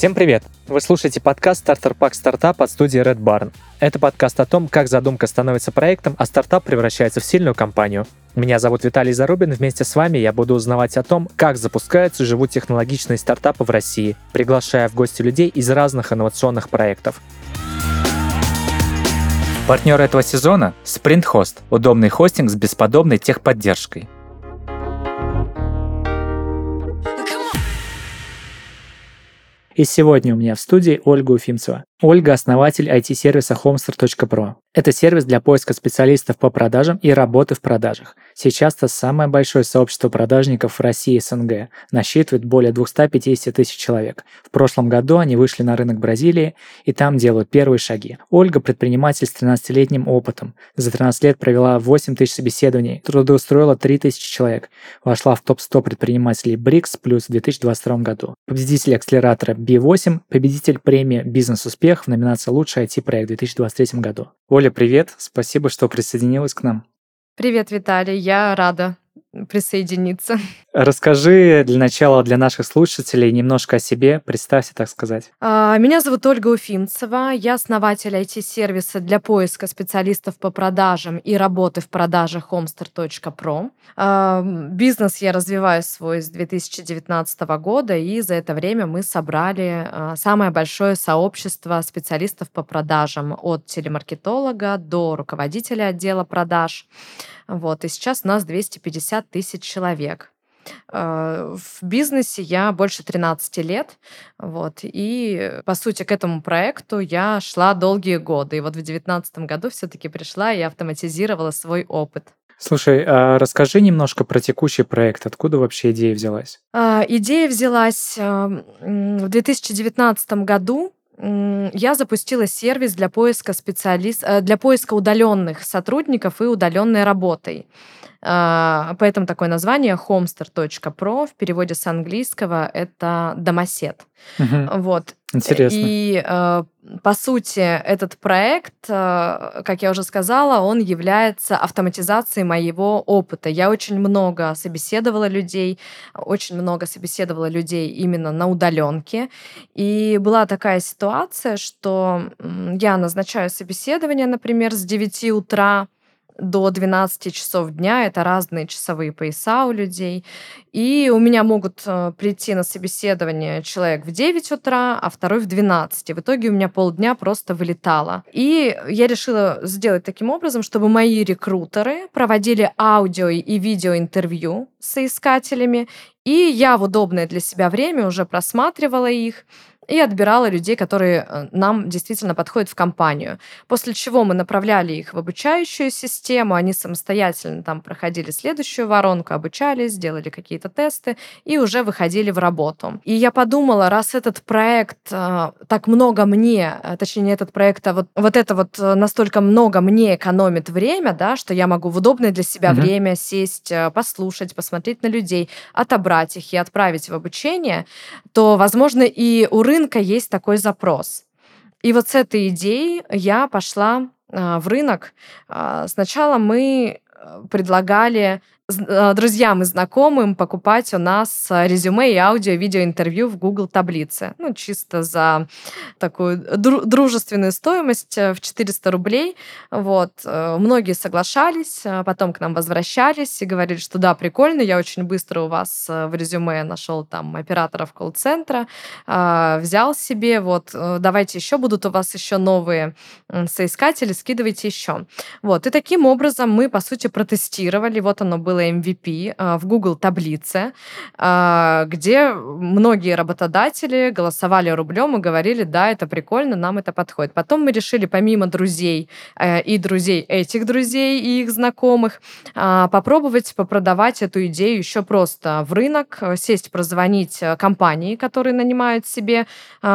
Всем привет! Вы слушаете подкаст «Стартер Пак Стартап» от студии Red Barn. Это подкаст о том, как задумка становится проектом, а стартап превращается в сильную компанию. Меня зовут Виталий Зарубин, вместе с вами я буду узнавать о том, как запускаются и живут технологичные стартапы в России, приглашая в гости людей из разных инновационных проектов. Партнер этого сезона – Sprint Host – удобный хостинг с бесподобной техподдержкой. И сегодня у меня в студии Ольга Уфимцева. Ольга – основатель IT-сервиса homester.pro. Это сервис для поиска специалистов по продажам и работы в продажах. Сейчас это самое большое сообщество продажников в России и СНГ, насчитывает более 250 тысяч человек. В прошлом году они вышли на рынок Бразилии и там делают первые шаги. Ольга – предприниматель с 13-летним опытом. За 13 лет провела 8 тысяч собеседований, трудоустроила 3 тысячи человек, вошла в топ-100 предпринимателей БРИКС плюс в 2022 году. Победитель акселератора B8, победитель премии «Бизнес-успех» успех в номинации «Лучший IT-проект» в 2023 году. Оля, привет! Спасибо, что присоединилась к нам. Привет, Виталий. Я рада присоединиться. Расскажи для начала для наших слушателей немножко о себе, представься, так сказать. А, меня зовут Ольга Уфимцева, я основатель IT-сервиса для поиска специалистов по продажам и работы в продажах homester.pro. А, бизнес я развиваю свой с 2019 года, и за это время мы собрали а, самое большое сообщество специалистов по продажам от телемаркетолога до руководителя отдела продаж. Вот, и сейчас у нас 250 тысяч человек. Э, в бизнесе я больше 13 лет, вот, и, по сути, к этому проекту я шла долгие годы. И вот в 2019 году все-таки пришла и автоматизировала свой опыт. Слушай, а расскажи немножко про текущий проект. Откуда вообще идея взялась? А, идея взялась эм, в 2019 году я запустила сервис для поиска специалист, э, для поиска удаленных сотрудников и удаленной работой. А, поэтому такое название homester.pro в переводе с английского это домосед. Угу. Вот. Интересно. И э, по сути этот проект, э, как я уже сказала, он является автоматизацией моего опыта. Я очень много собеседовала людей, очень много собеседовала людей именно на удаленке. И была такая ситуация, что я назначаю собеседование, например, с 9 утра до 12 часов дня. Это разные часовые пояса у людей. И у меня могут э, прийти на собеседование человек в 9 утра, а второй в 12. И в итоге у меня полдня просто вылетало. И я решила сделать таким образом, чтобы мои рекрутеры проводили аудио и видеоинтервью с соискателями, и я в удобное для себя время уже просматривала их, и отбирала людей, которые э, нам действительно подходят в компанию. После чего мы направляли их в обучающую систему, они самостоятельно там проходили следующую воронку, обучались, делали какие-то тесты и уже выходили в работу. И я подумала, раз этот проект э, так много мне, э, точнее не этот проект, а вот, вот это вот настолько много мне экономит время, да, что я могу в удобное для себя mm-hmm. время сесть, послушать, посмотреть на людей, отобрать их и отправить в обучение, то, возможно, и у рынка есть такой запрос. И вот с этой идеей я пошла а, в рынок. А, сначала мы э, предлагали друзьям и знакомым покупать у нас э, резюме и аудио, видео интервью в Google таблице. Ну, чисто за такую дружественную стоимость э, в 400 рублей. Вот. Многие соглашались, потом к нам возвращались и говорили, что да, прикольно, я очень быстро у вас в резюме нашел там операторов колл-центра, взял себе, вот, давайте еще будут у вас еще новые соискатели, скидывайте еще. Вот. И таким образом мы, по сути, протестировали, вот оно было сделала MVP а, в Google таблице, а, где многие работодатели голосовали рублем и говорили, да, это прикольно, нам это подходит. Потом мы решили помимо друзей э, и друзей этих друзей и их знакомых а, попробовать попродавать эту идею еще просто в рынок, сесть, прозвонить э, компании, которые нанимают себе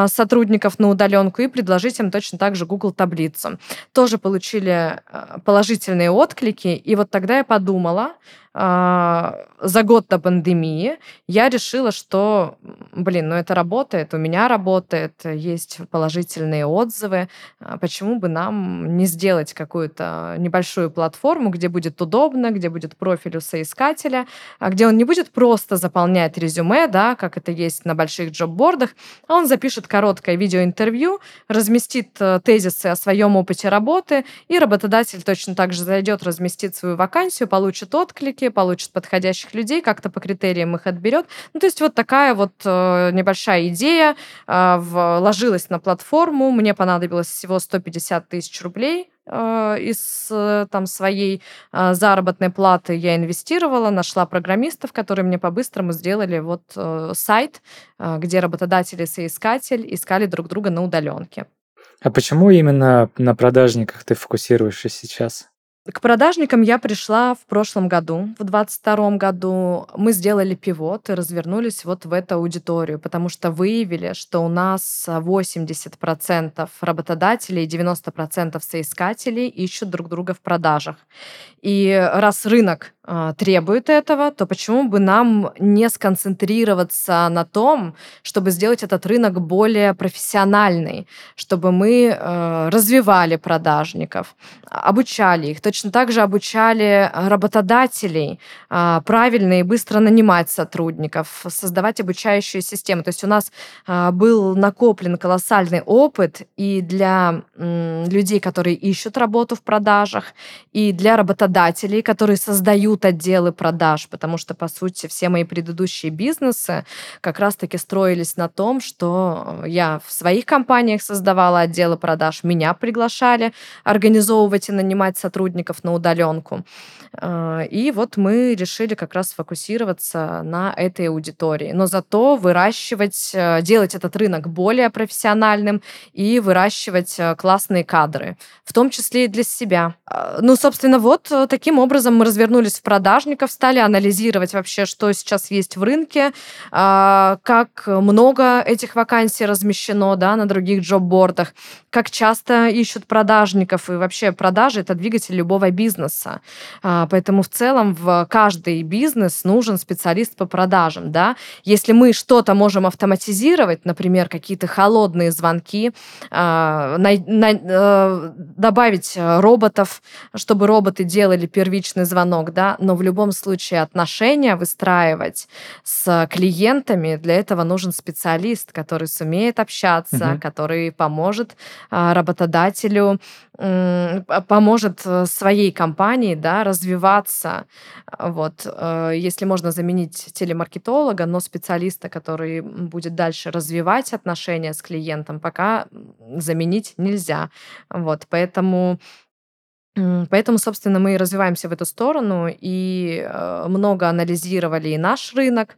сотрудников на удаленку и предложить им точно так же Google таблицу. Тоже получили э, положительные отклики, и вот тогда я подумала, за год до пандемии я решила, что, блин, ну это работает, у меня работает, есть положительные отзывы, а почему бы нам не сделать какую-то небольшую платформу, где будет удобно, где будет профиль у соискателя, а где он не будет просто заполнять резюме, да, как это есть на больших джоббордах, а он запишет короткое видеоинтервью, разместит э, тезисы о своем опыте работы, и работодатель точно так же зайдет, разместит свою вакансию, получит отклики, рынке, получит подходящих людей, как-то по критериям их отберет. Ну, то есть вот такая вот э, небольшая идея э, вложилась на платформу. Мне понадобилось всего 150 тысяч рублей э, из э, там своей э, заработной платы я инвестировала, нашла программистов, которые мне по-быстрому сделали вот сайт, где работодатель и соискатель искали друг друга на удаленке. А почему именно на продажниках ты фокусируешься сейчас? К продажникам я пришла в прошлом году, в 2022 году. Мы сделали пивот и развернулись вот в эту аудиторию, потому что выявили, что у нас 80% работодателей и 90% соискателей ищут друг друга в продажах. И раз рынок требует этого, то почему бы нам не сконцентрироваться на том, чтобы сделать этот рынок более профессиональный, чтобы мы э, развивали продажников, обучали их, точно так же обучали работодателей э, правильно и быстро нанимать сотрудников, создавать обучающие системы. То есть у нас был накоплен колоссальный опыт и для людей, которые ищут работу в продажах, и для работодателей, которые создают отделы продаж, потому что, по сути, все мои предыдущие бизнесы как раз-таки строились на том, что я в своих компаниях создавала отделы продаж, меня приглашали организовывать и нанимать сотрудников на удаленку. А, и вот мы решили как раз сфокусироваться на этой аудитории. Но зато выращивать, э, делать этот рынок более профессиональным и выращивать э, классные кадры, в том числе и для себя. А, ну, собственно, вот э, таким образом мы развернулись в продажников, стали анализировать вообще, что сейчас есть в рынке, а, как много этих вакансий размещено да, на других джоб-бордах, как часто ищут продажников, и вообще продажи — это двигатель любого бизнеса. Поэтому в целом в каждый бизнес нужен специалист по продажам. Да? Если мы что-то можем автоматизировать, например, какие-то холодные звонки, а, э, добавить роботов, чтобы роботы делали первичный звонок, да, но в любом случае отношения выстраивать с клиентами, для этого нужен специалист, который сумеет общаться, угу. который поможет а, работодателю поможет э, своей компании да, развиваться. Вот. Э, если можно заменить телемаркетолога, но специалиста, который будет дальше развивать отношения с клиентом, пока заменить нельзя. Вот. Поэтому Поэтому, собственно, мы развиваемся в эту сторону и э, много анализировали и наш рынок.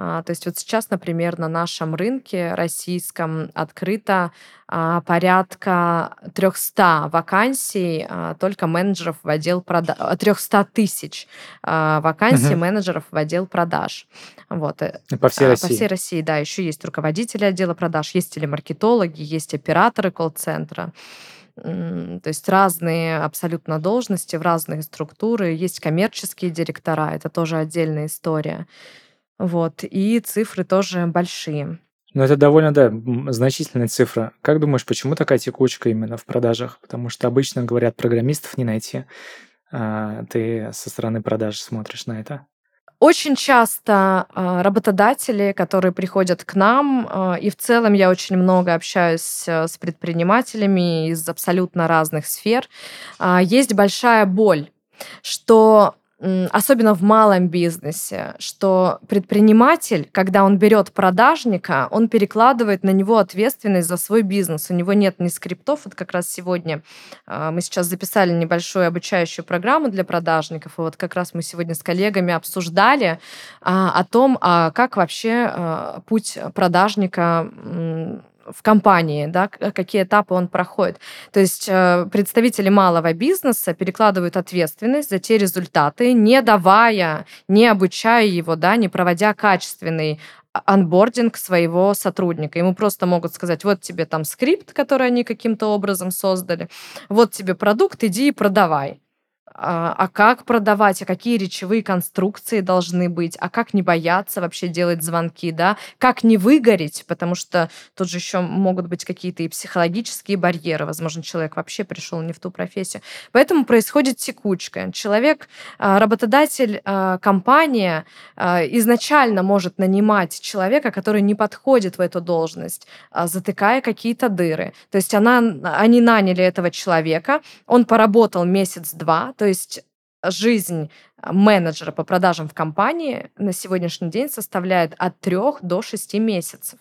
А, то есть вот сейчас, например, на нашем рынке российском открыто а, порядка 300 вакансий а, только менеджеров в отдел продаж, 300 тысяч вакансий угу. менеджеров в отдел продаж. Вот. Э, по всей России. По всей России, да. Еще есть руководители отдела продаж, есть телемаркетологи, есть операторы колл-центра. То есть разные абсолютно должности в разные структуры. Есть коммерческие директора, это тоже отдельная история. Вот. И цифры тоже большие. Ну, это довольно, да, значительная цифра. Как думаешь, почему такая текучка именно в продажах? Потому что обычно говорят, программистов не найти. А ты со стороны продаж смотришь на это? Очень часто э, работодатели, которые приходят к нам, э, и в целом я очень много общаюсь э, с предпринимателями из абсолютно разных сфер, есть большая боль, что особенно в малом бизнесе, что предприниматель, когда он берет продажника, он перекладывает на него ответственность за свой бизнес. У него нет ни скриптов. Вот как раз сегодня а, мы сейчас записали небольшую обучающую программу для продажников. И вот как раз мы сегодня с коллегами обсуждали а, о том, а как вообще путь продажника в компании, да, какие этапы он проходит. То есть э, представители малого бизнеса перекладывают ответственность за те результаты, не давая, не обучая его, да, не проводя качественный анбординг своего сотрудника. Ему просто могут сказать, вот тебе там скрипт, который они каким-то образом создали, вот тебе продукт, иди и продавай а, а как продавать, а какие речевые конструкции должны быть, а как не бояться вообще делать звонки, да, как не выгореть, потому что тут же еще могут быть какие-то и психологические барьеры, возможно, человек вообще пришел не в ту профессию. Поэтому происходит текучка. Человек, а, работодатель, а, компания изначально может нанимать человека, который не подходит в эту должность, затыкая какие-то дыры. То есть она, они наняли этого человека, он поработал месяц-два, то есть жизнь менеджера по продажам в компании на сегодняшний день составляет от 3 до 6 месяцев.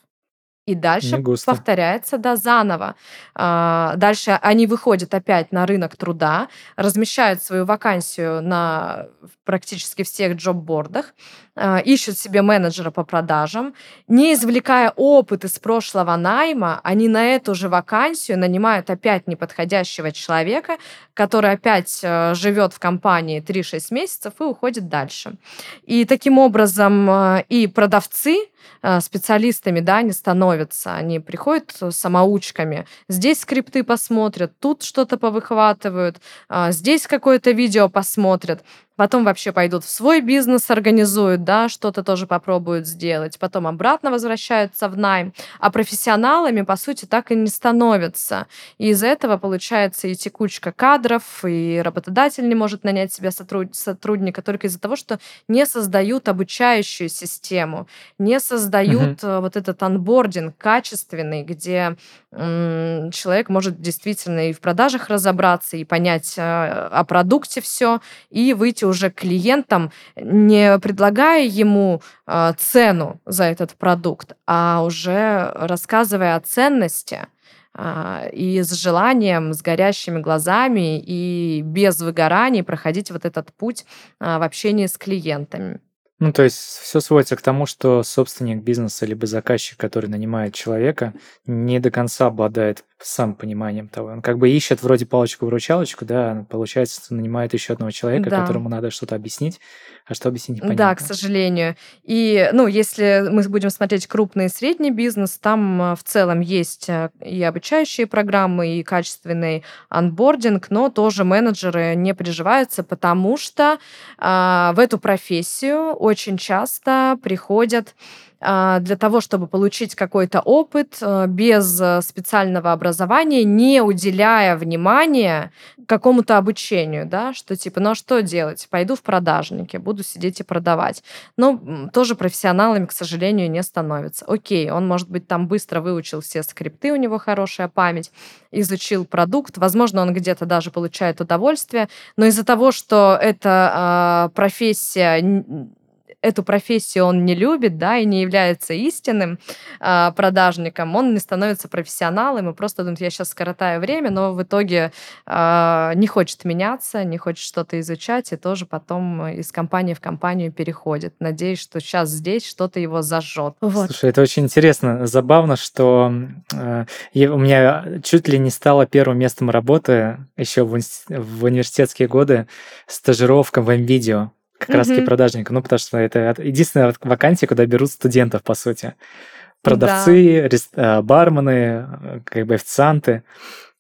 И дальше повторяется, да, заново. А, дальше они выходят опять на рынок труда, размещают свою вакансию на практически всех джоб-бордах, а, ищут себе менеджера по продажам, не извлекая опыт из прошлого найма, они на эту же вакансию нанимают опять неподходящего человека, который опять э, живет в компании 3-6 месяцев и уходит дальше. И таким образом э, и продавцы, Э, специалистами, да, не становятся. Они приходят самоучками. Здесь скрипты посмотрят, тут что-то повыхватывают, а, здесь какое-то видео посмотрят потом вообще пойдут в свой бизнес, организуют, да, что-то тоже попробуют сделать, потом обратно возвращаются в найм, а профессионалами, по сути, так и не становятся. И из-за этого получается и текучка кадров, и работодатель не может нанять себе сотруд... сотрудника только из-за того, что не создают обучающую систему, не создают угу. вот этот анбординг качественный, где м- человек может действительно и в продажах разобраться, и понять а, о продукте все, и выйти уже клиентам, не предлагая ему э, цену за этот продукт, а уже рассказывая о ценности э, и с желанием, с горящими глазами и без выгораний проходить вот этот путь э, в общении с клиентами. Ну, то есть все сводится к тому, что собственник бизнеса либо заказчик, который нанимает человека, не до конца обладает сам пониманием того. Он как бы ищет вроде палочку-выручалочку, да, получается, нанимает еще одного человека, да. которому надо что-то объяснить, а что объяснить непонятно. Да, к сожалению. И, ну, если мы будем смотреть крупный и средний бизнес, там а, в целом есть а, и обучающие программы, и качественный анбординг, но тоже менеджеры не приживаются, потому что э, в эту профессию очень часто приходят а, для того, чтобы получить какой-то опыт а, без э, специального образования, не уделяя внимания какому-то обучению, да, что типа, ну а что делать? Пойду в продажники, буду сидеть и продавать. Но тоже профессионалами, к сожалению, не становятся. Окей, он, может быть, там быстро выучил все скрипты, у него хорошая память, изучил продукт, возможно, он где-то даже получает удовольствие, но из-за того, что эта э, профессия эту профессию он не любит, да, и не является истинным э, продажником, он не становится профессионалом и просто думает, я сейчас скоротаю время, но в итоге э, не хочет меняться, не хочет что-то изучать, и тоже потом из компании в компанию переходит. Надеюсь, что сейчас здесь что-то его зажжет. Вот. Слушай, это очень интересно, забавно, что э, у меня чуть ли не стало первым местом работы еще в, в университетские годы стажировка в МВидео как mm-hmm. раз-таки продажника. Ну, потому что это единственная вакансия, куда берут студентов, по сути. Продавцы, да. рест... Э, бармены, э, как бы официанты.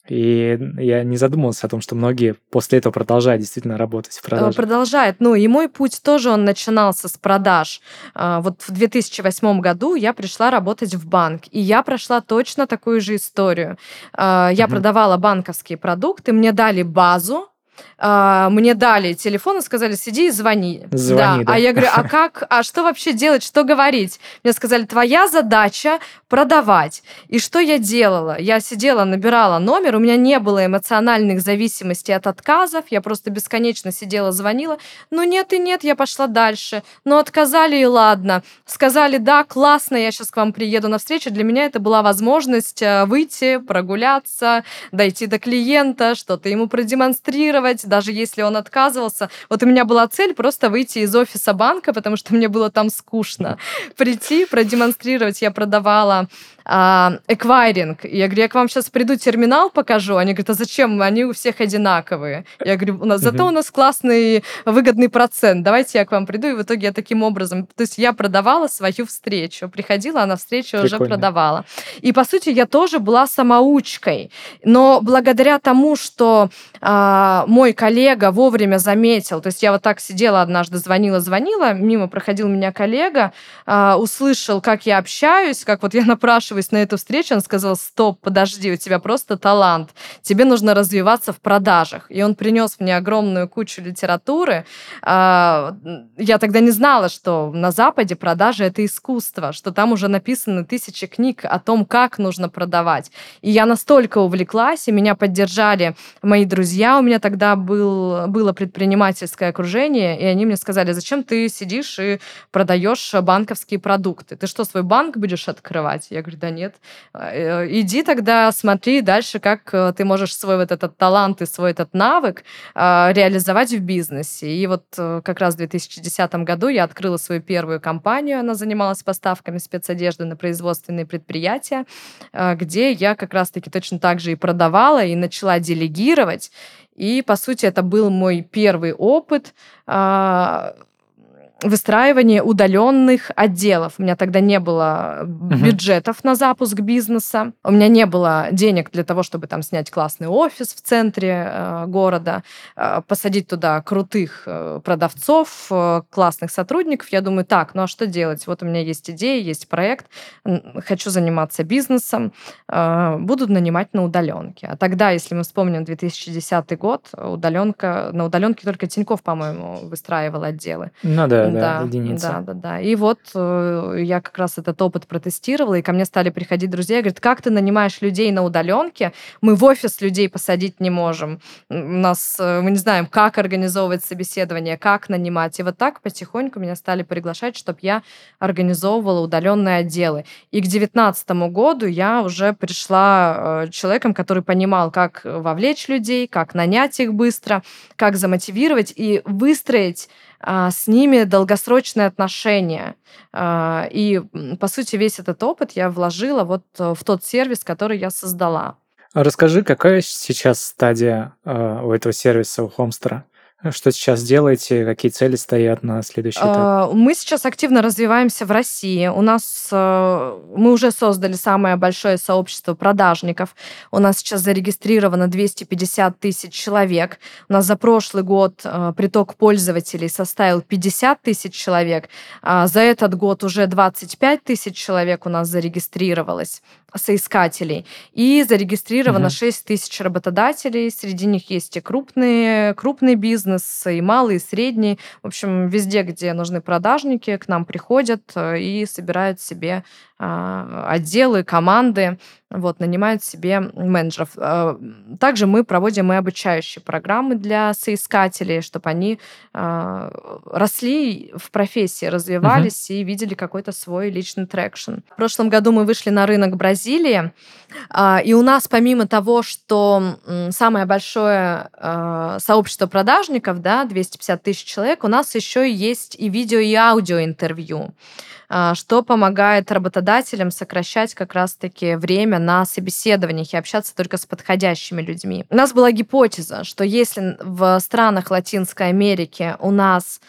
И я не задумывался о том, что многие после этого продолжают действительно работать в продаже. Продолжает. Ну, и мой путь тоже он начинался с продаж. Вот в 2008 году я пришла работать в банк, и я прошла точно такую же историю. Я угу. продавала банковские продукты, мне дали базу, а, мне дали телефон и сказали, сиди и звони. Звони, да. да. А я говорю, а как, а что вообще делать, что говорить? Мне сказали, твоя задача продавать. И что я делала? Я сидела, набирала номер, у меня не было эмоциональных зависимостей от отказов, я просто бесконечно сидела, звонила. Ну нет и нет, я пошла дальше. Ну отказали и ладно. Сказали, да, классно, я сейчас к вам приеду на встречу. Для меня это была возможность э, выйти, прогуляться, дойти до клиента, что-то ему продемонстрировать, даже если он отказывался. Вот у меня была цель просто выйти из офиса банка, потому что мне было там скучно. Прийти, продемонстрировать. Я продавала эквайринг. Я говорю, я к вам сейчас приду, терминал покажу. Они говорят, а зачем? Они у всех одинаковые. Я говорю, у нас, зато у нас классный выгодный процент. Давайте я к вам приду. И в итоге я таким образом... То есть я продавала свою встречу. Приходила, а на встречу Прикольно. уже продавала. И, по сути, я тоже была самоучкой. Но благодаря тому, что а, мой коллега вовремя заметил, то есть я вот так сидела однажды, звонила, звонила, мимо проходил меня коллега, э, услышал, как я общаюсь, как вот я напрашиваюсь на эту встречу, он сказал, стоп, подожди, у тебя просто талант, тебе нужно развиваться в продажах. И он принес мне огромную кучу литературы. Э, я тогда не знала, что на Западе продажи — это искусство, что там уже написаны тысячи книг о том, как нужно продавать. И я настолько увлеклась, и меня поддержали мои друзья. У меня тогда был, было предпринимательское окружение, и они мне сказали, зачем ты сидишь и продаешь банковские продукты? Ты что, свой банк будешь открывать? Я говорю, да нет. «Э, иди тогда смотри дальше, как э, ты можешь свой вот этот талант и свой этот навык э, реализовать в бизнесе. И вот как раз в 2010 году я открыла свою первую компанию. Она занималась поставками спецодежды на производственные предприятия, где я как раз-таки точно так же и продавала, и начала делегировать. И, по сути, это был мой первый опыт а, выстраивание удаленных отделов. У меня тогда не было бюджетов uh-huh. на запуск бизнеса. У меня не было денег для того, чтобы там снять классный офис в центре э, города, э, посадить туда крутых э, продавцов, э, классных сотрудников. Я думаю, так, ну а что делать? Вот у меня есть идея, есть проект, хочу заниматься бизнесом, э, буду нанимать на удаленке. А тогда, если мы вспомним 2010 год, удаленка, на удаленке только Тиньков, по-моему, выстраивал отделы. Ну да да, единица. Да, да, да. И вот э, я как раз этот опыт протестировала, и ко мне стали приходить друзья и говорят, как ты нанимаешь людей на удаленке? Мы в офис людей посадить не можем. У нас, э, мы не знаем, как организовывать собеседование, как нанимать. И вот так потихоньку меня стали приглашать, чтобы я организовывала удаленные отделы. И к 2019 году я уже пришла э, человеком, который понимал, как вовлечь людей, как нанять их быстро, как замотивировать и выстроить с ними долгосрочные отношения. А, и, по сути, весь этот опыт я вложила вот э, в тот сервис, который я создала. Расскажи, какая сейчас стадия у этого сервиса, у Хомстера? Что сейчас делаете? Какие цели стоят на следующий этап? А, мы сейчас активно развиваемся в России. У нас э, мы уже создали самое большое сообщество продажников. У нас сейчас зарегистрировано 250 тысяч человек. У нас за прошлый год э, приток пользователей составил 50 тысяч человек. А за этот год уже 25 тысяч человек у нас зарегистрировалось соискателей. И зарегистрировано угу. 6 тысяч работодателей. Среди них есть и крупные, крупный бизнес, и малый, и средний. В общем, везде, где нужны продажники, к нам приходят э, и собирают себе отделы, команды, вот, нанимают себе менеджеров. А, также мы проводим и обучающие программы для соискателей, чтобы они а, росли в профессии, развивались uh-huh. и видели какой-то свой личный traction. В прошлом году мы вышли на рынок Бразилии, и у нас помимо того, что самое большое сообщество продажников, да, 250 тысяч человек, у нас еще есть и видео, и аудио интервью. А, что помогает работодателям сокращать как раз-таки время на собеседованиях и общаться только с подходящими людьми. У нас была гипотеза, что если в странах Латинской Америки у нас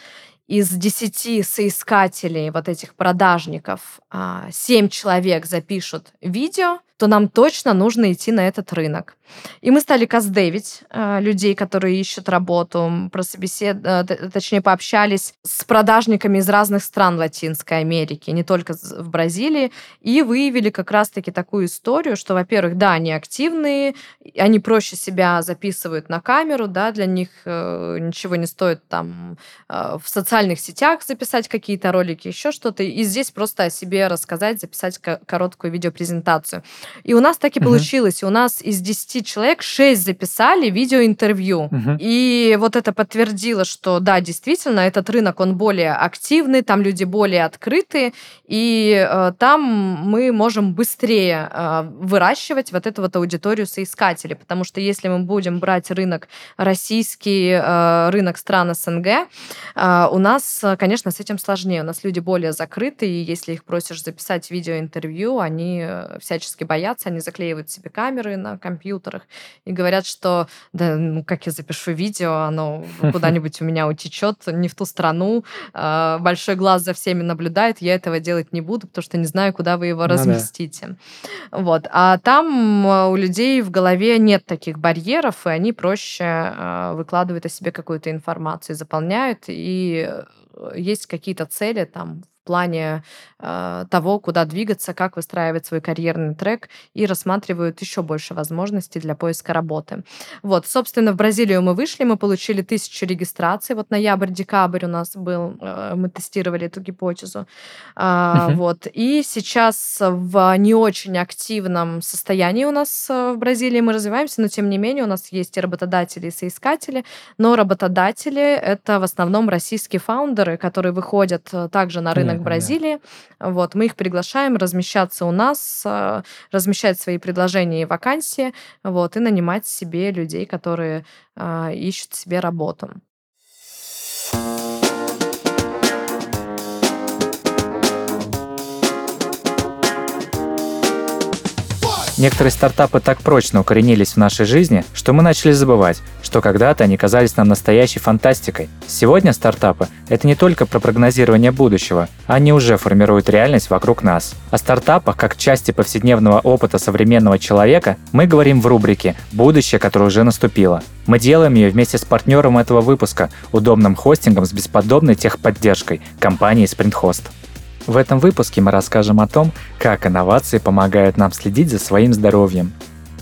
из 10 соискателей, вот этих продажников, 7 а, человек запишут видео, то нам точно нужно идти на этот рынок. И мы стали каздевить э, людей, которые ищут работу, про собесед... э, точнее, пообщались с продажниками из разных стран Латинской Америки, не только в Бразилии, и выявили как раз-таки такую историю, что, во-первых, да, они активные, они проще себя записывают на камеру, да, для них э, ничего не стоит там э, в социальных сетях записать какие-то ролики, еще что-то, и здесь просто о себе рассказать, записать короткую видеопрезентацию. И у нас так и uh-huh. получилось. У нас из 10 человек 6 записали видеоинтервью. Uh-huh. И вот это подтвердило, что да, действительно, этот рынок, он более активный, там люди более открытые, и э, там мы можем быстрее э, выращивать вот эту вот аудиторию соискателей. Потому что если мы будем брать рынок российский, э, рынок стран СНГ, э, у нас, конечно, с этим сложнее. У нас люди более закрытые, и если их просишь записать видеоинтервью, они э, всячески боятся, они заклеивают себе камеры на компьютер, компьютерах. И говорят, что да, ну как я запишу видео, оно куда-нибудь у меня утечет, не в ту страну, а, большой глаз за всеми наблюдает, я этого делать не буду, потому что не знаю, куда вы его ну, разместите. Да. Вот. А там а, у людей в голове нет таких барьеров, и они проще а, выкладывают о себе какую-то информацию, заполняют, и э, есть какие-то цели там плане э, того, куда двигаться, как выстраивать свой карьерный трек и рассматривают еще больше возможностей для поиска работы. Вот, собственно, в Бразилию мы вышли, мы получили тысячу регистраций. Вот ноябрь-декабрь у нас был, э, мы тестировали эту гипотезу. Э, uh-huh. Вот, и сейчас в не очень активном состоянии у нас э, в Бразилии мы развиваемся, но тем не менее у нас есть и работодатели, и соискатели, но работодатели — это в основном российские фаундеры, которые выходят э, также на рынок в Бразилии. Вот, мы их приглашаем размещаться у нас, э, размещать свои предложения и вакансии, вот, и нанимать себе людей, которые э, ищут себе работу. Некоторые стартапы так прочно укоренились в нашей жизни, что мы начали забывать, что когда-то они казались нам настоящей фантастикой. Сегодня стартапы — это не только про прогнозирование будущего, они уже формируют реальность вокруг нас. О стартапах, как части повседневного опыта современного человека, мы говорим в рубрике «Будущее, которое уже наступило». Мы делаем ее вместе с партнером этого выпуска, удобным хостингом с бесподобной техподдержкой – компанией SprintHost. В этом выпуске мы расскажем о том, как инновации помогают нам следить за своим здоровьем.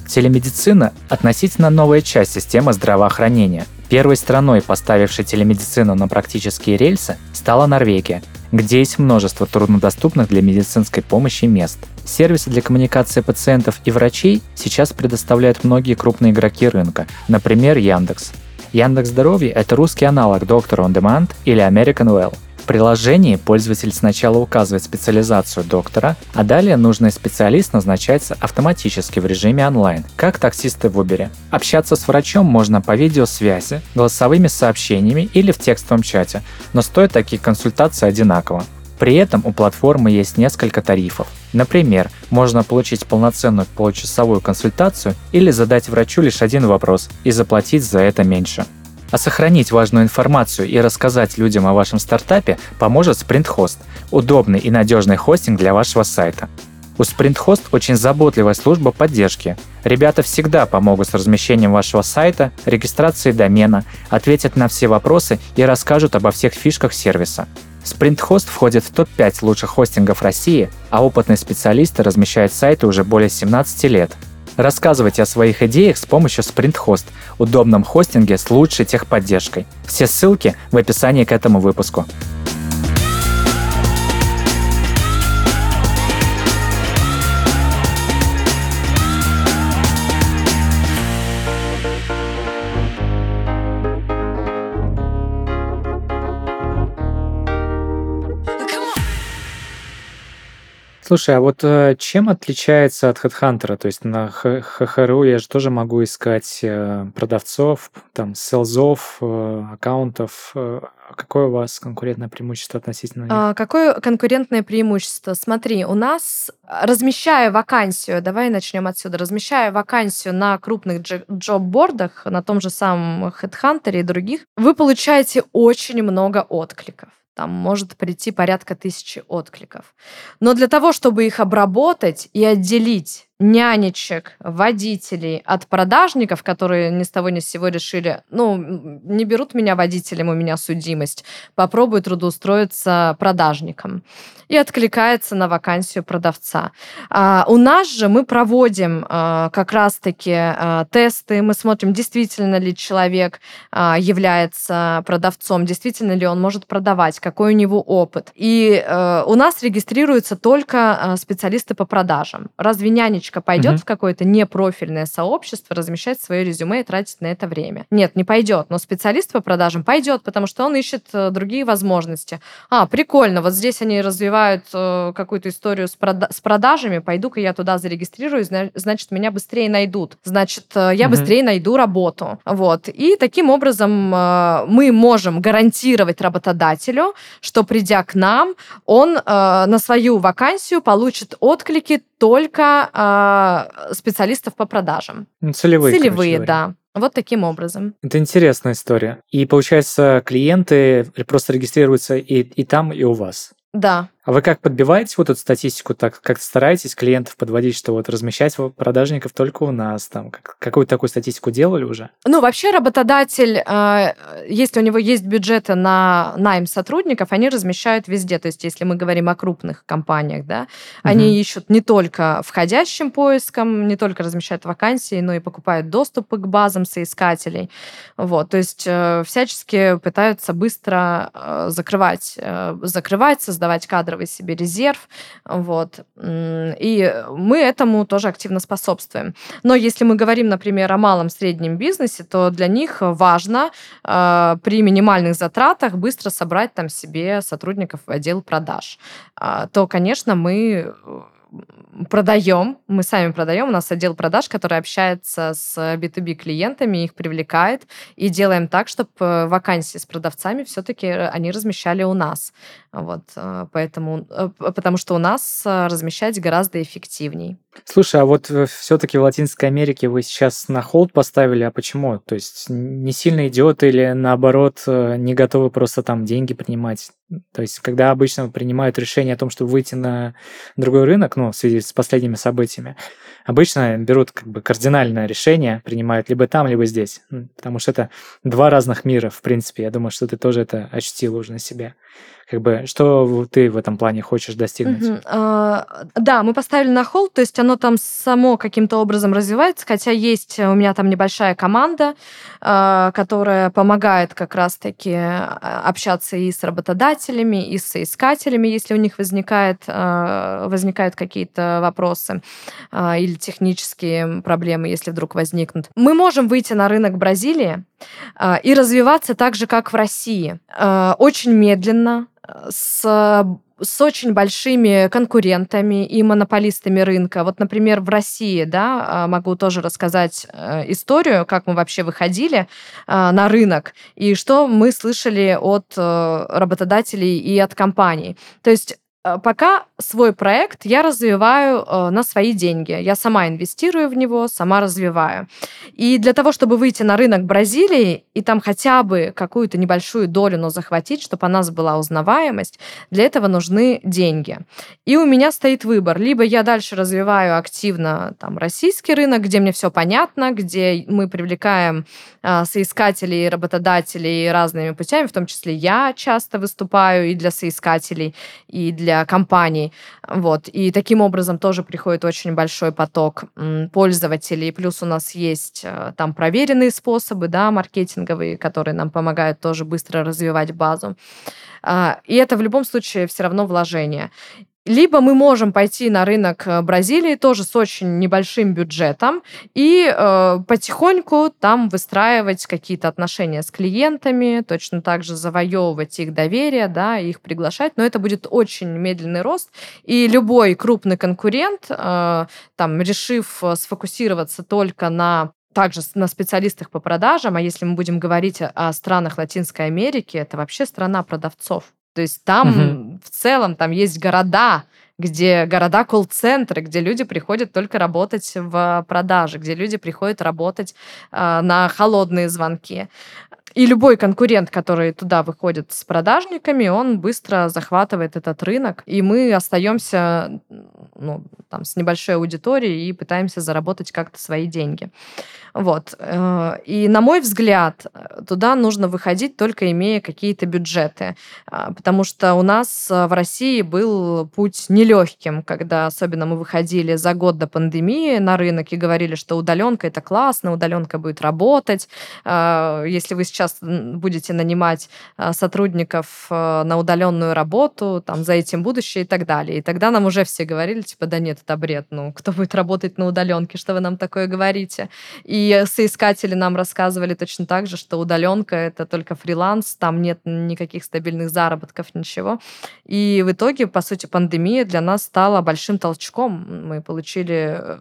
Телемедицина – относительно новая часть системы здравоохранения. Первой страной, поставившей телемедицину на практические рельсы, стала Норвегия, где есть множество труднодоступных для медицинской помощи мест. Сервисы для коммуникации пациентов и врачей сейчас предоставляют многие крупные игроки рынка, например, Яндекс. Яндекс Здоровье – это русский аналог Доктор On Demand или American Well – приложении пользователь сначала указывает специализацию доктора, а далее нужный специалист назначается автоматически в режиме онлайн, как таксисты в Uber. Общаться с врачом можно по видеосвязи, голосовыми сообщениями или в текстовом чате, но стоят такие консультации одинаково. При этом у платформы есть несколько тарифов. Например, можно получить полноценную получасовую консультацию или задать врачу лишь один вопрос и заплатить за это меньше. А сохранить важную информацию и рассказать людям о вашем стартапе поможет SprintHost – удобный и надежный хостинг для вашего сайта. У SprintHost очень заботливая служба поддержки. Ребята всегда помогут с размещением вашего сайта, регистрацией домена, ответят на все вопросы и расскажут обо всех фишках сервиса. SprintHost входит в топ-5 лучших хостингов России, а опытные специалисты размещают сайты уже более 17 лет – Рассказывайте о своих идеях с помощью SprintHost, удобном хостинге с лучшей техподдержкой. Все ссылки в описании к этому выпуску. Слушай, а вот э, чем отличается от HeadHunter? То есть на ХХРУ я же тоже могу искать э, продавцов, там, селзов, э, аккаунтов. Какое у вас конкурентное преимущество относительно них? А, какое конкурентное преимущество? Смотри, у нас, размещая вакансию, давай начнем отсюда, размещая вакансию на крупных джоб-бордах, на том же самом HeadHunter и других, вы получаете очень много откликов там может прийти порядка тысячи откликов. Но для того, чтобы их обработать и отделить нянечек, водителей от продажников, которые ни с того ни с сего решили, ну, не берут меня водителем, у меня судимость, попробую трудоустроиться продажником. И откликается на вакансию продавца. А, у нас же мы проводим а, как раз-таки а, тесты, мы смотрим, действительно ли человек а, является продавцом, действительно ли он может продавать, какой у него опыт. И а, у нас регистрируются только а, специалисты по продажам. Разве нянечка девочка пойдет угу. в какое-то непрофильное сообщество размещать свое резюме и тратить на это время. Нет, не пойдет. Но специалист по продажам пойдет, потому что он ищет э, другие возможности. А, прикольно, вот здесь они развивают э, какую-то историю с, прода- с продажами, пойду-ка я туда зарегистрируюсь, значит, меня быстрее найдут. Значит, э, я угу. быстрее найду работу. Вот. И таким образом мы можем гарантировать работодателю, что придя к нам, он на свою вакансию получит отклики только на специалистов по продажам. Ну, целевые, Целевые, да. Вот таким образом. Это интересная история. И получается, клиенты просто регистрируются и, и там, и у вас. Да. А вы как подбиваете вот эту статистику, так как стараетесь клиентов подводить, что вот размещать продажников только у нас, там как, какую-то такую статистику делали уже? Ну, вообще работодатель, э, если у него есть бюджеты на найм сотрудников, они размещают везде. То есть, если мы говорим о крупных компаниях, да, угу. они ищут не только входящим поиском, не только размещают вакансии, но и покупают доступы к базам соискателей. Вот, то есть э, всячески пытаются быстро э, закрывать, закрывать, создавать кадры кадровый себе резерв. Вот. И мы этому тоже активно способствуем. Но если мы говорим, например, о малом среднем бизнесе, то для них важно э, при минимальных затратах быстро собрать там себе сотрудников в отдел продаж. Э, то, конечно, мы продаем, мы сами продаем, у нас отдел продаж, который общается с B2B клиентами, их привлекает, и делаем так, чтобы э, вакансии с продавцами все-таки они размещали у нас. Вот, э, поэтому, э, потому что у нас размещать гораздо эффективней. Слушай, а вот все-таки в Латинской Америке вы сейчас на холд поставили, а почему? То есть не сильно идет или наоборот не готовы просто там деньги принимать? То есть когда обычно принимают решение о том, чтобы выйти на другой рынок, ну, в связи с последними событиями, обычно берут как бы кардинальное решение, принимают либо там, либо здесь. Потому что это два разных мира, в принципе. Я думаю, что ты тоже это ощутил уже на себе. Как бы, что ты в этом плане хочешь достигнуть? Угу. А, да, мы поставили на холд, то есть там само каким-то образом развивается, хотя есть у меня там небольшая команда, а, которая помогает как раз-таки а, общаться и с работодателями, и с соискателями, если у них возникает, возникают какие-то вопросы или технические проблемы, если вдруг возникнут. Мы можем выйти на рынок Бразилии и развиваться так же, как в России. Очень медленно, с с очень большими конкурентами и монополистами рынка. Вот, например, в России, да, а, могу тоже рассказать э, историю, как мы вообще выходили а, на рынок и что мы слышали от э, работодателей и от компаний. То есть пока свой проект я развиваю э, на свои деньги. Я сама инвестирую в него, сама развиваю. И для того, чтобы выйти на рынок Бразилии и там хотя бы какую-то небольшую долю, но захватить, чтобы у нас была узнаваемость, для этого нужны деньги. И у меня стоит выбор. Либо я дальше развиваю активно там, российский рынок, где мне все понятно, где мы привлекаем э, соискателей, работодателей разными путями, в том числе я часто выступаю и для соискателей, и для компаний. Вот. И таким образом тоже приходит очень большой поток пользователей. Плюс у нас есть э, там проверенные способы, да, маркетинговые, которые нам помогают тоже быстро развивать базу. А, и это в любом случае все равно вложение. Либо мы можем пойти на рынок э, Бразилии тоже с очень небольшим бюджетом и э, потихоньку там выстраивать какие-то отношения с клиентами, точно так же завоевывать их доверие, да, их приглашать, но это будет очень медленный рост, и любой крупный конкурент, э, там, решив э, сфокусироваться только на также на специалистах по продажам, а если мы будем говорить о странах Латинской Америки, это вообще страна продавцов. То есть там угу. в целом там есть города, где города колл-центры, где люди приходят только работать в продаже, где люди приходят работать э, на холодные звонки. И любой конкурент, который туда выходит с продажниками, он быстро захватывает этот рынок, и мы остаемся ну, там, с небольшой аудиторией и пытаемся заработать как-то свои деньги. Вот. Э, и, на мой взгляд, туда нужно выходить только имея какие-то бюджеты, а, потому что у нас в России был путь нелегким, когда особенно мы выходили за год до пандемии на рынок и говорили, что удаленка это классно, удаленка будет работать. Если вы сейчас будете нанимать а, сотрудников на удаленную работу, там за этим будущее и так далее. И тогда нам уже все говорили, типа, да нет, это бред, ну, кто будет работать на удаленке, что вы нам такое говорите? И соискатели нам рассказывали точно так же, что удаленка это только фриланс, там нет никаких стабильных заработков, ничего. И в итоге, по сути, пандемия для нас стала большим толчком. Мы получили э,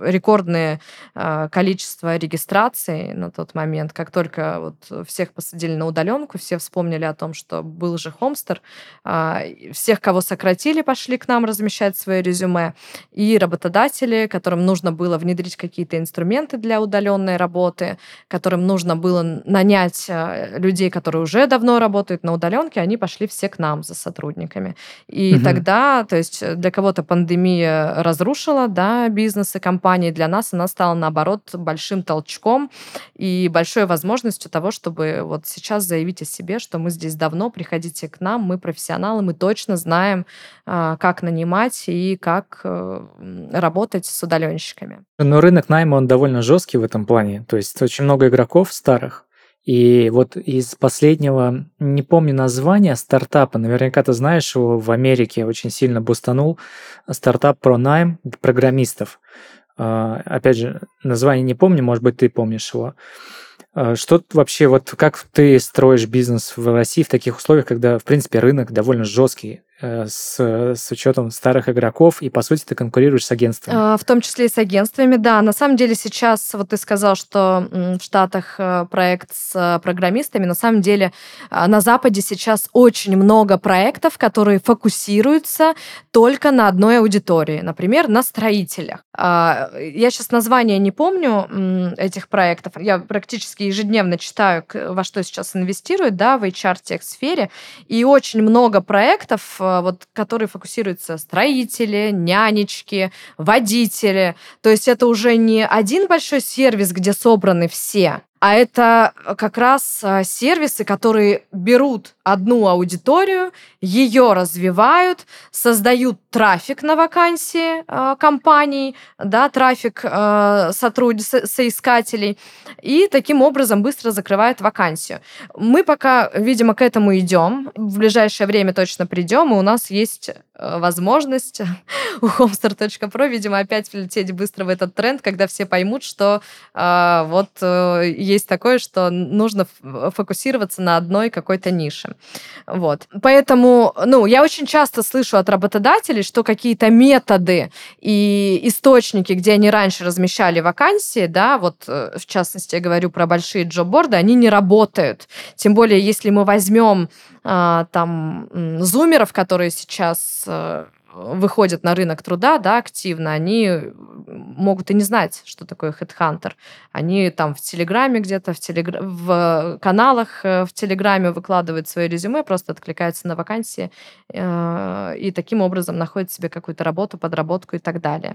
рекордное э, количество регистраций на тот момент. Как только вот всех посадили на удаленку, все вспомнили о том, что был же Хомстер. Э, всех, кого сократили, пошли к нам размещать свои резюме. И работодатели, которым нужно было внедрить какие-то инструменты для удаленной работы, которым нужно было нанять э, людей, которые уже давно работают на удаленке, они пошли все к нам за сотрудниками. И угу. тогда, то есть для кого-то пандемия разрушила да, бизнес и компании, для нас она стала, наоборот, большим толчком и большой возможностью того, чтобы вот сейчас заявить о себе, что мы здесь давно, приходите к нам, мы профессионалы, мы точно знаем, а, как нанимать и как э, работать с удаленщиками. Но рынок найма, он довольно жесткий в этом плане. То есть очень много игроков старых, и вот из последнего, не помню название стартапа, наверняка ты знаешь его, в Америке очень сильно бустанул, стартап про найм программистов. А, опять же, название не помню, может быть, ты помнишь его. А, что вообще, вот как ты строишь бизнес в России в таких условиях, когда, в принципе, рынок довольно жесткий? Э, с, с учетом старых игроков, и, по сути, ты конкурируешь с агентствами. А, в том числе и с агентствами, да. На самом деле сейчас, вот ты сказал, что в Штатах э, проект с э, программистами, на самом деле на Западе сейчас очень много проектов, которые фокусируются только на одной аудитории, например, на строителях. А, я сейчас название не помню этих проектов, я практически ежедневно читаю, во что сейчас инвестируют, да, в HR-тех-сфере, и очень много проектов вот, которые фокусируются строители, нянечки, водители. То есть это уже не один большой сервис, где собраны все, а это как раз э, сервисы, которые берут одну аудиторию, ее развивают, создают трафик на вакансии э, компаний, да, трафик э, сотруд... со- соискателей, и таким образом быстро закрывают вакансию. Мы пока, видимо, к этому идем. В ближайшее время точно придем, и у нас есть э, возможность у homestar.pro, видимо, опять влететь быстро в этот тренд, когда все поймут, что э, вот э, есть такое, что нужно фокусироваться на одной какой-то нише. Вот. Поэтому, ну, я очень часто слышу от работодателей, что какие-то методы и источники, где они раньше размещали вакансии, да, вот э, в частности я говорю про большие джобборды, они не работают. Тем более, если мы возьмем а, там зумеров, которые сейчас э, выходят на рынок труда, да, активно, они могут и не знать, что такое HeadHunter. Они там в Телеграме где-то, в, телегра... в каналах э, в Телеграме выкладывают свои резюме, просто откликаются на вакансии э, и таким образом находят себе какую-то работу, подработку и так далее.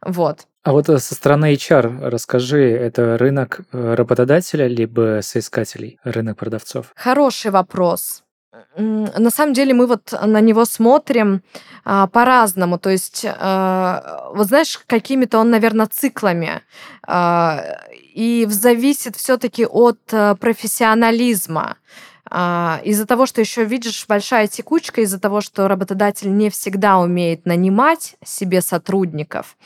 Вот. А вот э, со стороны HR расскажи, это рынок работодателя либо соискателей, рынок продавцов? Хороший вопрос. На самом деле мы вот на него смотрим а, по-разному. То есть, а, вот знаешь, какими-то он, наверное, циклами. А, и зависит все-таки от а, профессионализма. А, из-за того, что еще видишь большая текучка, из-за того, что работодатель не всегда умеет нанимать себе сотрудников,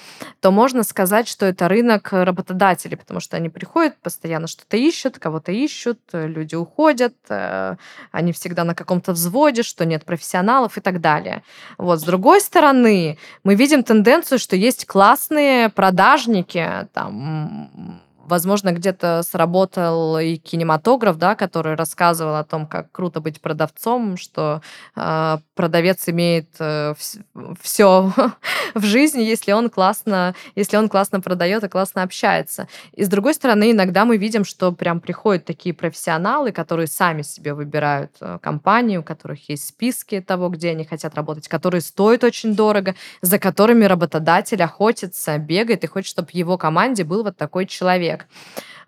то можно сказать, что это рынок работодателей, потому что они приходят, постоянно что-то ищут, кого-то ищут, люди уходят, э, они всегда на каком-то взводе, что нет профессионалов и так далее. Вот. С другой стороны, мы видим тенденцию, что есть классные продажники, там, Возможно, где-то сработал и кинематограф, да, который рассказывал о том, как круто быть продавцом, что э, продавец имеет э, все в жизни, если он классно, если он классно продает и классно общается. И с другой стороны, иногда мы видим, что прям приходят такие профессионалы, которые сами себе выбирают э, компании, у которых есть списки того, где они хотят работать, которые стоят очень дорого, за которыми работодатель охотится, бегает и хочет, чтобы в его команде был вот такой человек человек.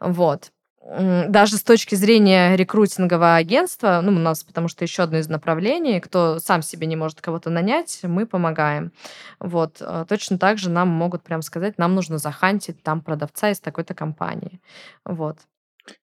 Вот даже с точки зрения рекрутингового агентства, ну, у нас, потому что еще одно из направлений, кто сам себе не может кого-то нанять, мы помогаем. Вот. Э, точно так же нам могут прям сказать, нам нужно захантить там продавца из такой-то компании. Вот.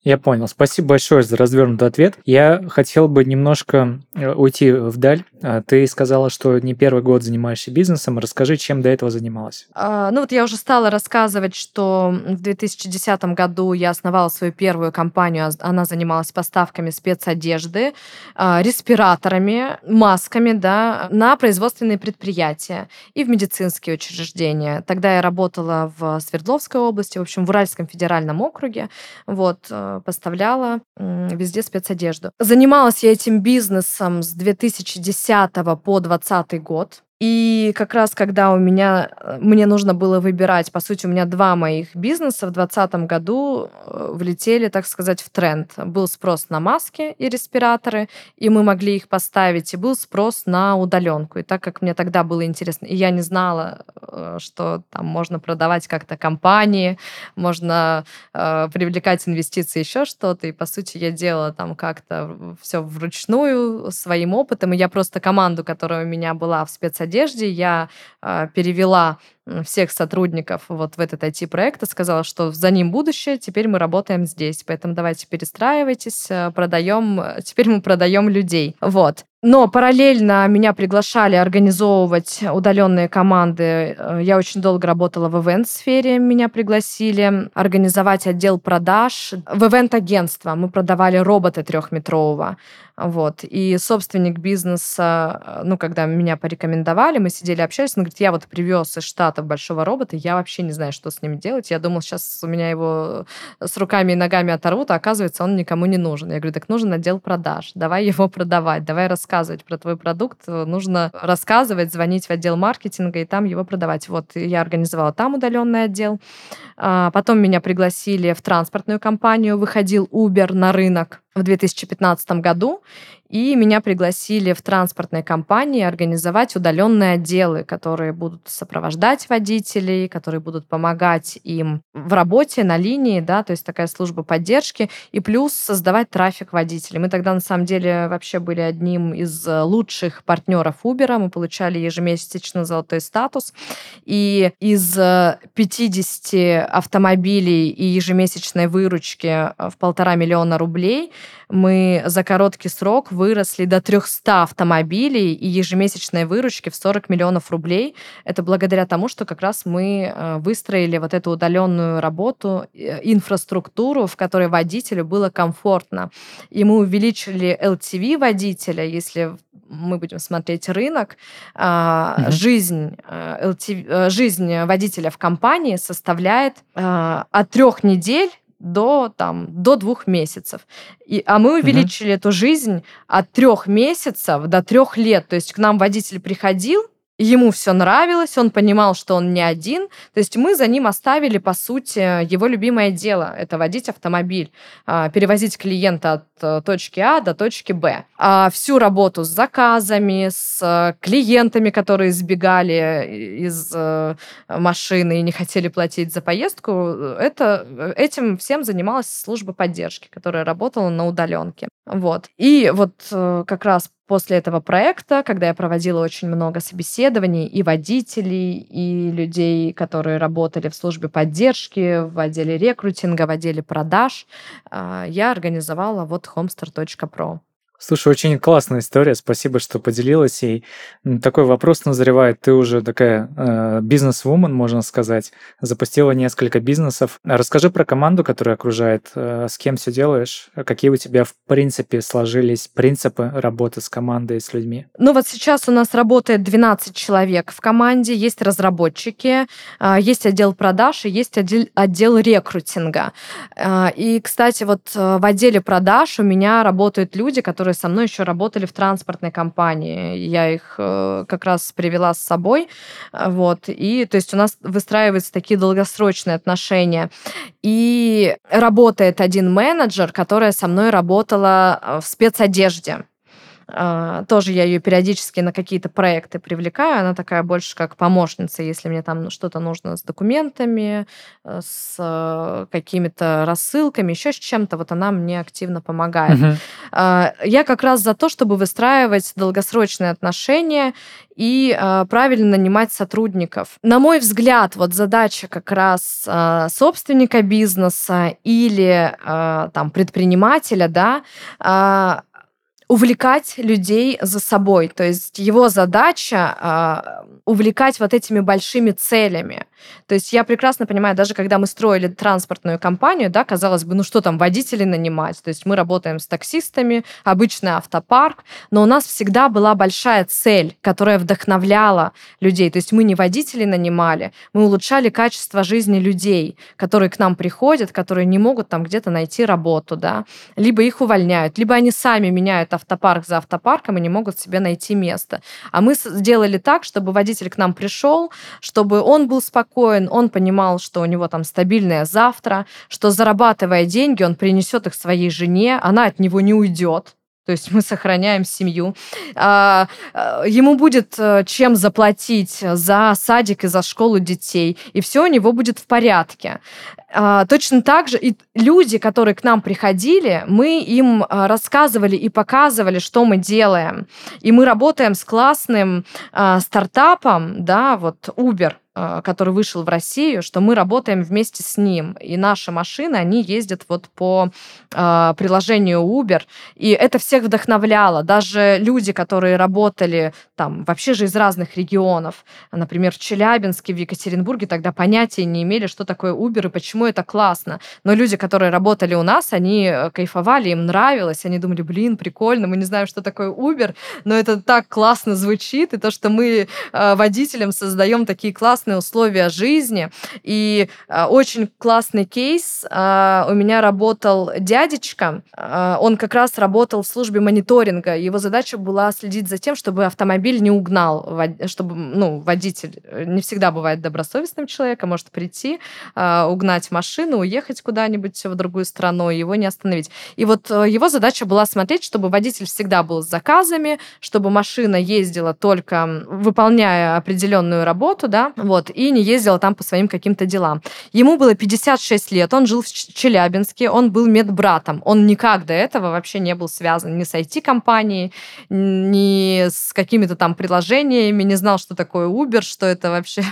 Я понял. Спасибо большое за развернутый ответ. Я хотел бы немножко э, уйти вдаль. А, ты сказала, что не первый год занимаешься бизнесом. Расскажи, чем до этого занималась. А, ну вот я уже стала рассказывать, что в 2010 году я основала свою первую компанию. Она занималась поставками спецодежды, а, респираторами, масками да, на производственные предприятия и в медицинские учреждения. Тогда я работала в Свердловской области, в общем, в Уральском федеральном округе. Вот, поставляла везде спецодежду. Занималась я этим бизнесом с 2010 по 2020 год. И как раз когда у меня, э, мне нужно было выбирать, по сути, у меня два моих бизнеса в 2020 году э, влетели, так сказать, в тренд. Был спрос на маски и респираторы, и мы могли их поставить, и был спрос на удаленку. И так как мне тогда было интересно, и я не знала, э, что там можно продавать как-то компании, можно э, привлекать инвестиции, еще что-то, и по сути я делала там как-то все вручную своим опытом, и я просто команду, которая у меня была в спецодежде, одежде. Я э, перевела всех сотрудников вот в этот IT-проект и сказала, что за ним будущее, теперь мы работаем здесь, поэтому давайте перестраивайтесь, э, продаем, теперь мы продаем людей. Вот. Но параллельно меня приглашали организовывать удаленные команды. Э, я очень долго работала в ивент-сфере, меня пригласили организовать отдел продаж в ивент-агентство. Мы продавали робота трехметрового. Вот. И собственник бизнеса, э, ну, когда меня порекомендовали, мы сидели, общались, он говорит, я вот привез из Штатов большого робота, я вообще не знаю, что с ним делать. Я думал, сейчас у меня его с руками и ногами оторвут, а оказывается, он никому не нужен. Я говорю, так нужен отдел продаж, давай его продавать, давай рассказывать рассказывать про твой продукт, э, нужно рассказывать, звонить в отдел маркетинга и там его продавать. Вот я организовала там удаленный отдел. А, потом меня пригласили в транспортную компанию, выходил Uber на рынок в 2015 году, и меня пригласили в транспортной компании организовать удаленные отделы, которые будут сопровождать водителей, которые будут помогать им в работе на линии, да, то есть такая служба поддержки, и плюс создавать трафик водителей. Мы тогда на самом деле вообще были одним из лучших партнеров Uber, мы получали ежемесячно золотой статус, и из 50 автомобилей и ежемесячной выручки в полтора миллиона рублей мы за короткий срок выросли до 300 автомобилей и ежемесячной выручки в 40 миллионов рублей. Это благодаря тому, что как раз мы э, выстроили вот эту удаленную работу, э, инфраструктуру, в которой водителю было комфортно. И мы увеличили LTV водителя, если мы будем смотреть рынок, mm-hmm. жизнь, LTV, э, жизнь водителя в компании составляет от трех недель до, там, до двух месяцев. И, а мы увеличили угу. эту жизнь от трех месяцев до трех лет. То есть к нам водитель приходил, ему все нравилось, он понимал, что он не один. То есть мы за ним оставили, по сути, его любимое дело – это водить автомобиль, а, перевозить клиента от э, точки А до точки Б. А всю работу с заказами, с э, клиентами, которые сбегали из э, машины и не хотели платить за поездку, это, этим всем занималась служба поддержки, которая работала на удаленке. Вот. И вот как раз после этого проекта, когда я проводила очень много собеседований и водителей, и людей, которые работали в службе поддержки, в отделе рекрутинга, в отделе продаж, а, я организовала вот homestar.pro. Слушай, очень классная история, спасибо, что поделилась. И такой вопрос назревает. Ты уже такая э, бизнес-вумен, можно сказать, запустила несколько бизнесов. Расскажи про команду, которая окружает, э, с кем все делаешь, какие у тебя в принципе сложились принципы работы с командой, с людьми. Ну вот сейчас у нас работает 12 человек в команде, есть разработчики, э, есть отдел продаж и есть отдел, отдел рекрутинга. Э, и, кстати, вот э, в отделе продаж у меня работают люди, которые которые со мной еще работали в транспортной компании. Я их э, как раз привела с собой. Вот. И то есть у нас выстраиваются такие долгосрочные отношения. И работает один менеджер, которая со мной работала э, в спецодежде. А, тоже я ее периодически на какие-то проекты привлекаю. Она такая больше как помощница, если мне там что-то нужно с документами, э, с э, какими-то рассылками, еще с чем-то. Вот она мне активно помогает. Угу. Я как раз за то, чтобы выстраивать долгосрочные отношения и э, правильно нанимать сотрудников. На мой взгляд, вот задача как раз собственника бизнеса или там предпринимателя, да, увлекать людей за собой. То есть его задача э, увлекать вот этими большими целями. То есть я прекрасно понимаю, даже когда мы строили транспортную компанию, да, казалось бы, ну что там, водителей нанимать? То есть мы работаем с таксистами, обычный автопарк, но у нас всегда была большая цель, которая вдохновляла людей. То есть мы не водителей нанимали, мы улучшали качество жизни людей, которые к нам приходят, которые не могут там где-то найти работу, да, либо их увольняют, либо они сами меняют автопарк за автопарком и не могут себе найти место. А мы сделали так, чтобы водитель к нам пришел, чтобы он был спокоен, он понимал, что у него там стабильное завтра, что зарабатывая деньги, он принесет их своей жене, она от него не уйдет, то есть мы сохраняем семью. А, а, ему будет э, чем заплатить за садик и за школу детей, и все у него будет в порядке. А, точно так же и люди, которые к нам приходили, мы им рассказывали и показывали, что мы делаем. И мы работаем с классным стартапом, да, вот Uber, Э, который вышел в Россию, что мы работаем вместе с ним. И наши машины, они ездят вот по э, приложению Uber. И это всех вдохновляло. Даже люди, которые работали там вообще же из разных регионов, например, в Челябинске, в Екатеринбурге, тогда понятия не имели, что такое Uber и почему это классно. Но люди, которые работали у нас, они э, кайфовали, им нравилось, они думали, блин, прикольно, мы не знаем, что такое Uber, но это так классно звучит, и то, что мы э, водителям создаем такие классные классные условия жизни. И э, очень классный кейс. Э, у меня работал дядечка. Э, он как раз работал в службе мониторинга. Его задача была следить за тем, чтобы автомобиль не угнал, чтобы ну, водитель не всегда бывает добросовестным человеком, может прийти, угнать машину, уехать куда-нибудь в другую страну, его не остановить. И вот его задача была смотреть, чтобы водитель всегда был с заказами, чтобы машина ездила только выполняя определенную работу, да, вот, вот, и не ездила там по своим каким-то делам. Ему было 56 лет, он жил в Челябинске, он был медбратом, он никак до этого вообще не был связан ни с IT-компанией, ни с какими-то там приложениями, не знал, что такое Uber, что это вообще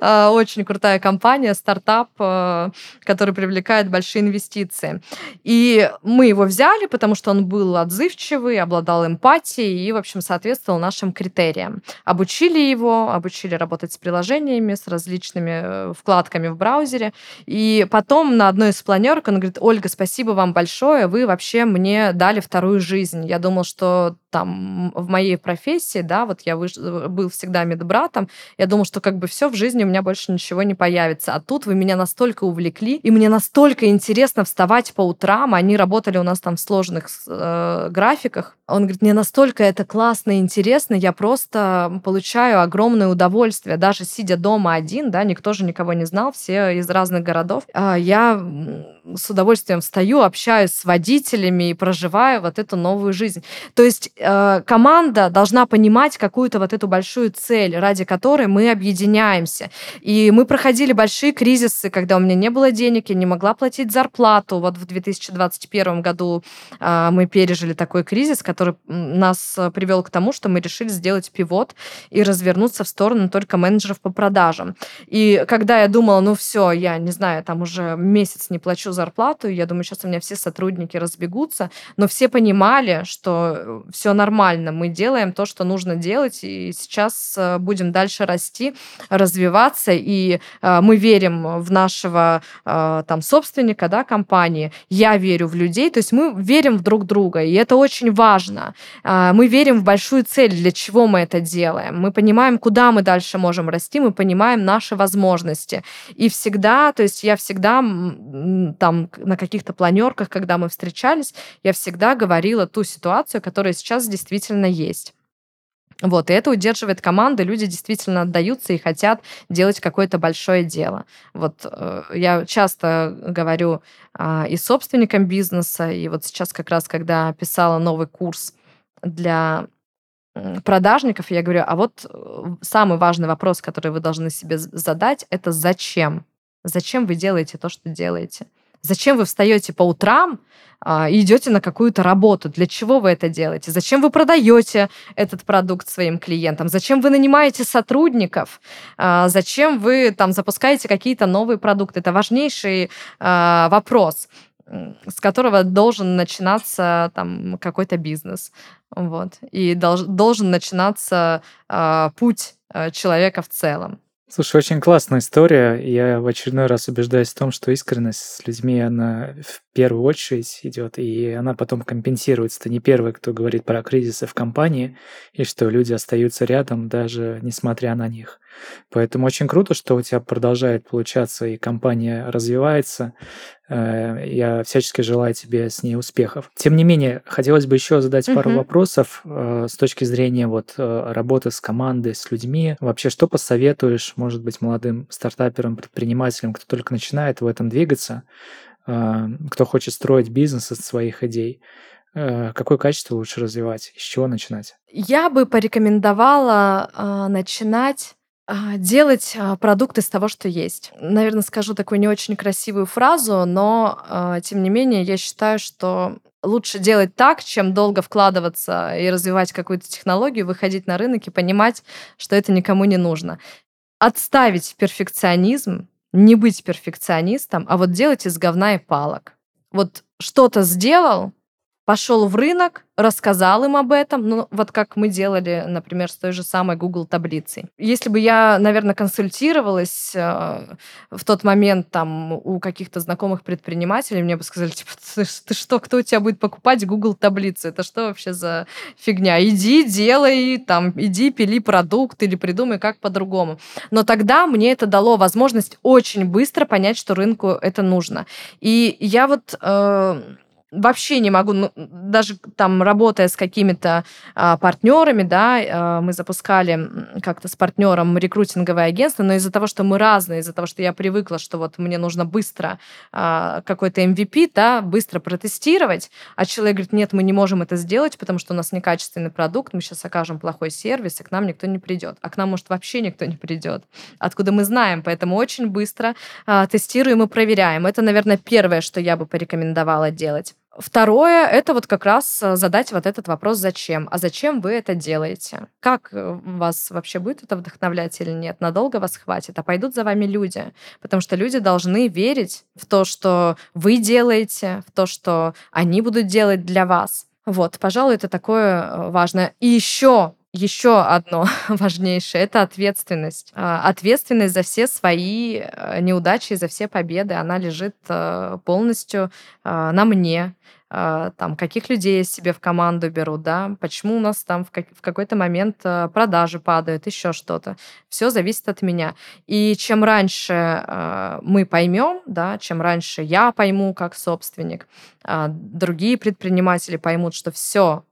а, очень крутая компания, стартап, а, который привлекает большие инвестиции. И мы его взяли, потому что он был отзывчивый, обладал эмпатией и, в общем, соответствовал нашим критериям. Обучили его, обучили работать с приложением, приложениями, с различными э, вкладками в браузере. И потом на одной из планерок он говорит, Ольга, спасибо вам большое, вы вообще мне дали вторую жизнь. Я думал, что там в моей профессии, да, вот я выш... был всегда медбратом, я думал, что как бы все в жизни у меня больше ничего не появится. А тут вы меня настолько увлекли, и мне настолько интересно вставать по утрам. Они работали у нас там в сложных э, графиках. Он говорит, мне настолько это классно и интересно, я просто получаю огромное удовольствие, даже сидя дома один, да, никто же никого не знал, все из разных городов. А я с удовольствием встаю, общаюсь с водителями и проживаю вот эту новую жизнь. То есть э, команда должна понимать какую-то вот эту большую цель, ради которой мы объединяемся. И мы проходили большие кризисы, когда у меня не было денег, я не могла платить зарплату. Вот в 2021 году э, мы пережили такой кризис, который нас привел к тому, что мы решили сделать пивот и развернуться в сторону только менеджеров по продажам. И когда я думала, ну все, я не знаю, там уже месяц не плачу зарплату, я думаю, сейчас у меня все сотрудники разбегутся, но все понимали, что э, все нормально, мы делаем то, что нужно делать, и сейчас э, будем дальше расти, развиваться, и э, мы верим в нашего там собственника, да, компании, я верю в людей, то есть мы верим в друг друга, и это очень важно. Мы верим в большую цель, для чего мы это делаем. Мы понимаем, куда мы дальше можем расти, мы понимаем наши возможности. И всегда, то есть я всегда там на каких-то планерках, когда мы встречались, я всегда говорила ту ситуацию, которая сейчас действительно есть. Вот, и это удерживает команды, люди действительно отдаются и хотят делать какое-то большое дело. Вот э, я часто говорю э, и собственникам бизнеса, и вот сейчас как раз, когда писала новый курс для продажников, я говорю, а вот э, самый важный вопрос, который вы должны себе задать, это зачем? Зачем вы делаете то, что делаете? Зачем вы встаете по утрам а, и идете на какую-то работу? Для чего вы это делаете? Зачем вы продаете этот продукт своим клиентам? Зачем вы нанимаете сотрудников? А, зачем вы там запускаете какие-то новые продукты? Это важнейший а, вопрос с которого должен начинаться там какой-то бизнес, вот, и долж, должен начинаться путь человека в целом. Слушай, очень классная история. Я в очередной раз убеждаюсь в том, что искренность с людьми, она в первую очередь идет, и она потом компенсируется. Ты не первый, кто говорит про кризисы в компании, и что люди остаются рядом, даже несмотря на них. Поэтому очень круто, что у тебя продолжает получаться, и компания развивается. Э, я всячески желаю тебе с ней успехов. Тем не менее, хотелось бы еще задать пару угу. вопросов э, с точки зрения вот э, работы с командой, с людьми. Вообще, что посоветуешь, может быть, молодым стартаперам, предпринимателям, кто только начинает в этом двигаться, кто хочет строить бизнес из своих идей? Какое качество лучше развивать? С чего начинать? Я бы порекомендовала э, начинать делать а, продукт из того, что есть. Наверное, скажу такую не очень красивую фразу, но а, тем не менее я считаю, что лучше делать так, чем долго вкладываться и развивать какую-то технологию, выходить на рынок и понимать, что это никому не нужно. Отставить перфекционизм, не быть перфекционистом, а вот делать из говна и палок. Вот что-то сделал, пошел в рынок, рассказал им об этом, ну, вот как мы делали, например, с той же самой Google таблицей. Если бы я, наверное, консультировалась э, в тот момент там у каких-то знакомых предпринимателей, мне бы сказали, типа, ты, ты что, кто у тебя будет покупать Google таблицы? Это что вообще за фигня? Иди, делай, там, иди, пили продукт или придумай как по-другому. Но тогда мне это дало возможность очень быстро понять, что рынку это нужно. И я вот... Э, вообще не могу, ну, даже там работая с какими-то а, партнерами, да, а, мы запускали как-то с партнером рекрутинговое агентство, но из-за того, что мы разные, из-за того, что я привыкла, что вот мне нужно быстро а, какой-то MVP, да, быстро протестировать, а человек говорит, нет, мы не можем это сделать, потому что у нас некачественный продукт, мы сейчас окажем плохой сервис, и к нам никто не придет. А к нам, может, вообще никто не придет. Откуда мы знаем? Поэтому очень быстро а, тестируем и проверяем. Это, наверное, первое, что я бы порекомендовала делать. Второе, это вот как раз э, задать вот этот вопрос «зачем?». А зачем вы это делаете? Как э, вас вообще будет это вдохновлять или нет? Надолго вас хватит? А пойдут за вами люди? Потому что люди должны верить в то, что вы делаете, в то, что они будут делать для вас. Вот, пожалуй, это такое э, важное. И еще еще одно важнейшее — это ответственность. А, ответственность за все свои неудачи, за все победы, она лежит полностью на мне. А, там, каких людей я себе в команду беру, да, почему у нас там в, как, в какой-то момент а, продажи падают, еще что-то. Все зависит от меня. И чем раньше э, мы поймем, да, чем раньше я пойму как собственник, э, другие предприниматели поймут, что все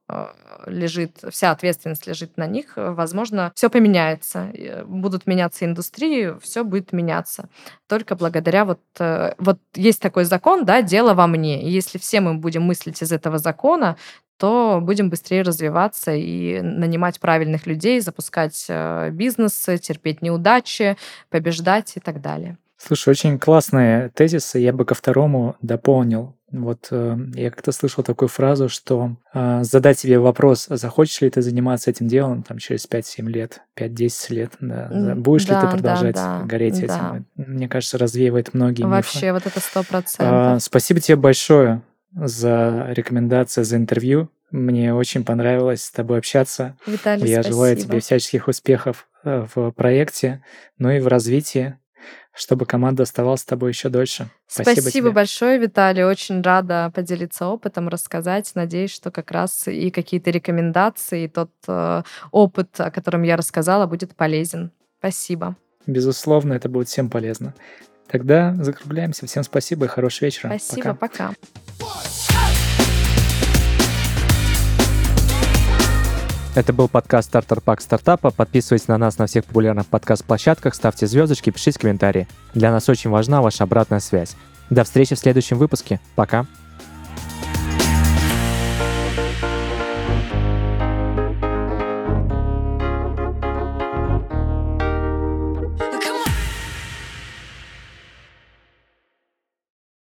лежит, вся ответственность лежит на них, возможно, все поменяется. Будут меняться индустрии, все будет меняться. Только благодаря вот... Э, вот есть такой закон, да, дело во мне. И если все мы будем мыслить из этого закона, то будем быстрее развиваться и нанимать правильных людей, запускать э, бизнесы, терпеть неудачи, побеждать и так далее. Слушай, очень классные тезисы. Я бы ко второму дополнил. Вот э, я как-то слышал такую фразу, что э, задать себе вопрос, а захочешь ли ты заниматься этим делом там, через 5-7 лет, 5-10 лет, да, будешь да, ли ты продолжать да, да, гореть да. этим? Мне кажется, развеивает многие Вообще, мифы. вот это сто процентов. Э, спасибо тебе большое за рекомендации, за интервью. Мне очень понравилось с тобой общаться. Виталий, Я спасибо. желаю тебе всяческих успехов э, в проекте, ну и в развитии чтобы команда оставалась с тобой еще дольше. Спасибо, Спасибо тебе. большое, Виталий. Очень рада поделиться опытом, рассказать. Надеюсь, что как раз и какие-то рекомендации, и тот э, опыт, о котором я рассказала, будет полезен. Спасибо. Безусловно, это будет всем полезно. Тогда закругляемся. Всем спасибо и хорошего вечера. Спасибо, пока. пока. Это был подкаст «Стартер Пак Стартапа». Подписывайтесь на нас на всех популярных подкаст-площадках, ставьте звездочки, пишите комментарии. Для нас очень важна ваша обратная связь. До встречи в следующем выпуске. Пока.